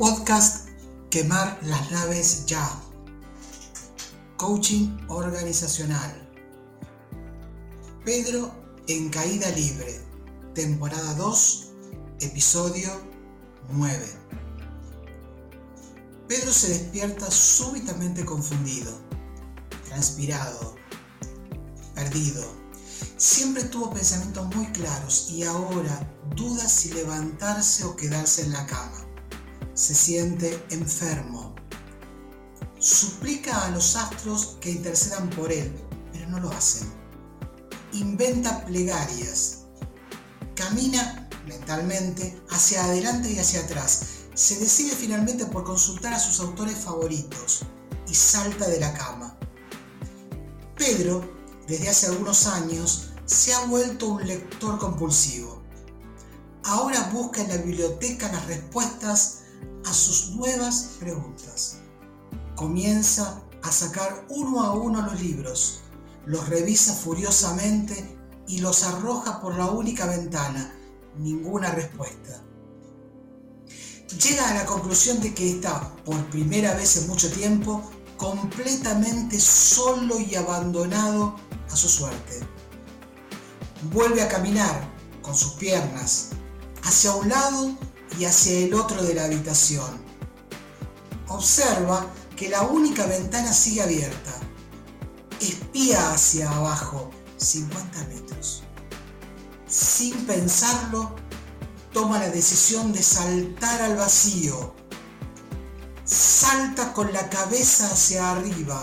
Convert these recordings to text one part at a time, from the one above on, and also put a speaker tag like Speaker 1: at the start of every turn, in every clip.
Speaker 1: Podcast Quemar las naves ya. Coaching organizacional. Pedro en caída libre. Temporada 2, episodio 9. Pedro se despierta súbitamente confundido, transpirado, perdido. Siempre tuvo pensamientos muy claros y ahora duda si levantarse o quedarse en la cama. Se siente enfermo. Suplica a los astros que intercedan por él, pero no lo hacen. Inventa plegarias. Camina mentalmente hacia adelante y hacia atrás. Se decide finalmente por consultar a sus autores favoritos y salta de la cama. Pedro, desde hace algunos años, se ha vuelto un lector compulsivo. Ahora busca en la biblioteca las respuestas a sus nuevas preguntas. Comienza a sacar uno a uno los libros, los revisa furiosamente y los arroja por la única ventana. Ninguna respuesta. Llega a la conclusión de que está, por primera vez en mucho tiempo, completamente solo y abandonado a su suerte. Vuelve a caminar con sus piernas hacia un lado y hacia el otro de la habitación. Observa que la única ventana sigue abierta. Espía hacia abajo 50 metros. Sin pensarlo, toma la decisión de saltar al vacío. Salta con la cabeza hacia arriba.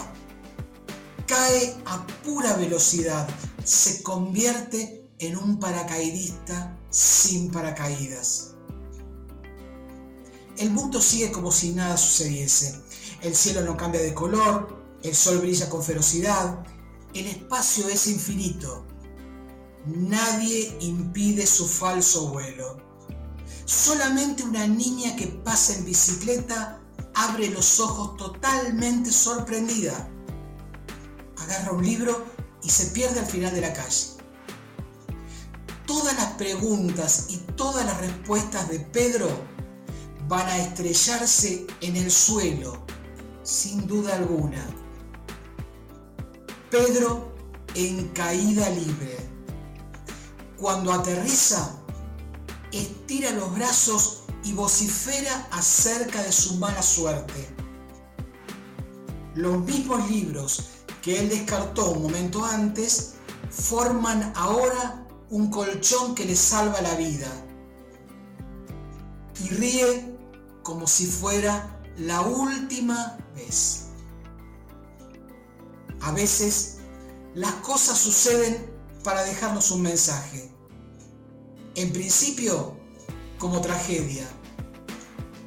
Speaker 1: Cae a pura velocidad. Se convierte en un paracaidista sin paracaídas. El mundo sigue como si nada sucediese. El cielo no cambia de color, el sol brilla con ferocidad, el espacio es infinito. Nadie impide su falso vuelo. Solamente una niña que pasa en bicicleta abre los ojos totalmente sorprendida. Agarra un libro y se pierde al final de la calle. Todas las preguntas y todas las respuestas de Pedro van a estrellarse en el suelo, sin duda alguna. Pedro en caída libre. Cuando aterriza, estira los brazos y vocifera acerca de su mala suerte. Los mismos libros que él descartó un momento antes forman ahora un colchón que le salva la vida. Y ríe como si fuera la última vez. A veces las cosas suceden para dejarnos un mensaje. En principio como tragedia.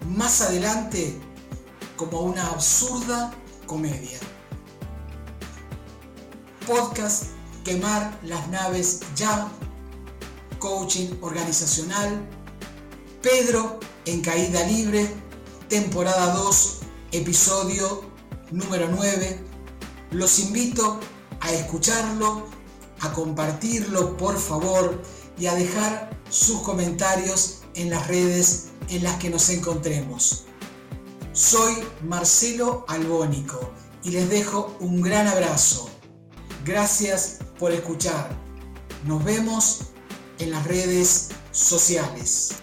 Speaker 1: Más adelante como una absurda comedia. Podcast Quemar las naves ya. Coaching organizacional. Pedro en Caída Libre, temporada 2, episodio número 9. Los invito a escucharlo, a compartirlo por favor y a dejar sus comentarios en las redes en las que nos encontremos. Soy Marcelo Albónico y les dejo un gran abrazo. Gracias por escuchar. Nos vemos en las redes sociales.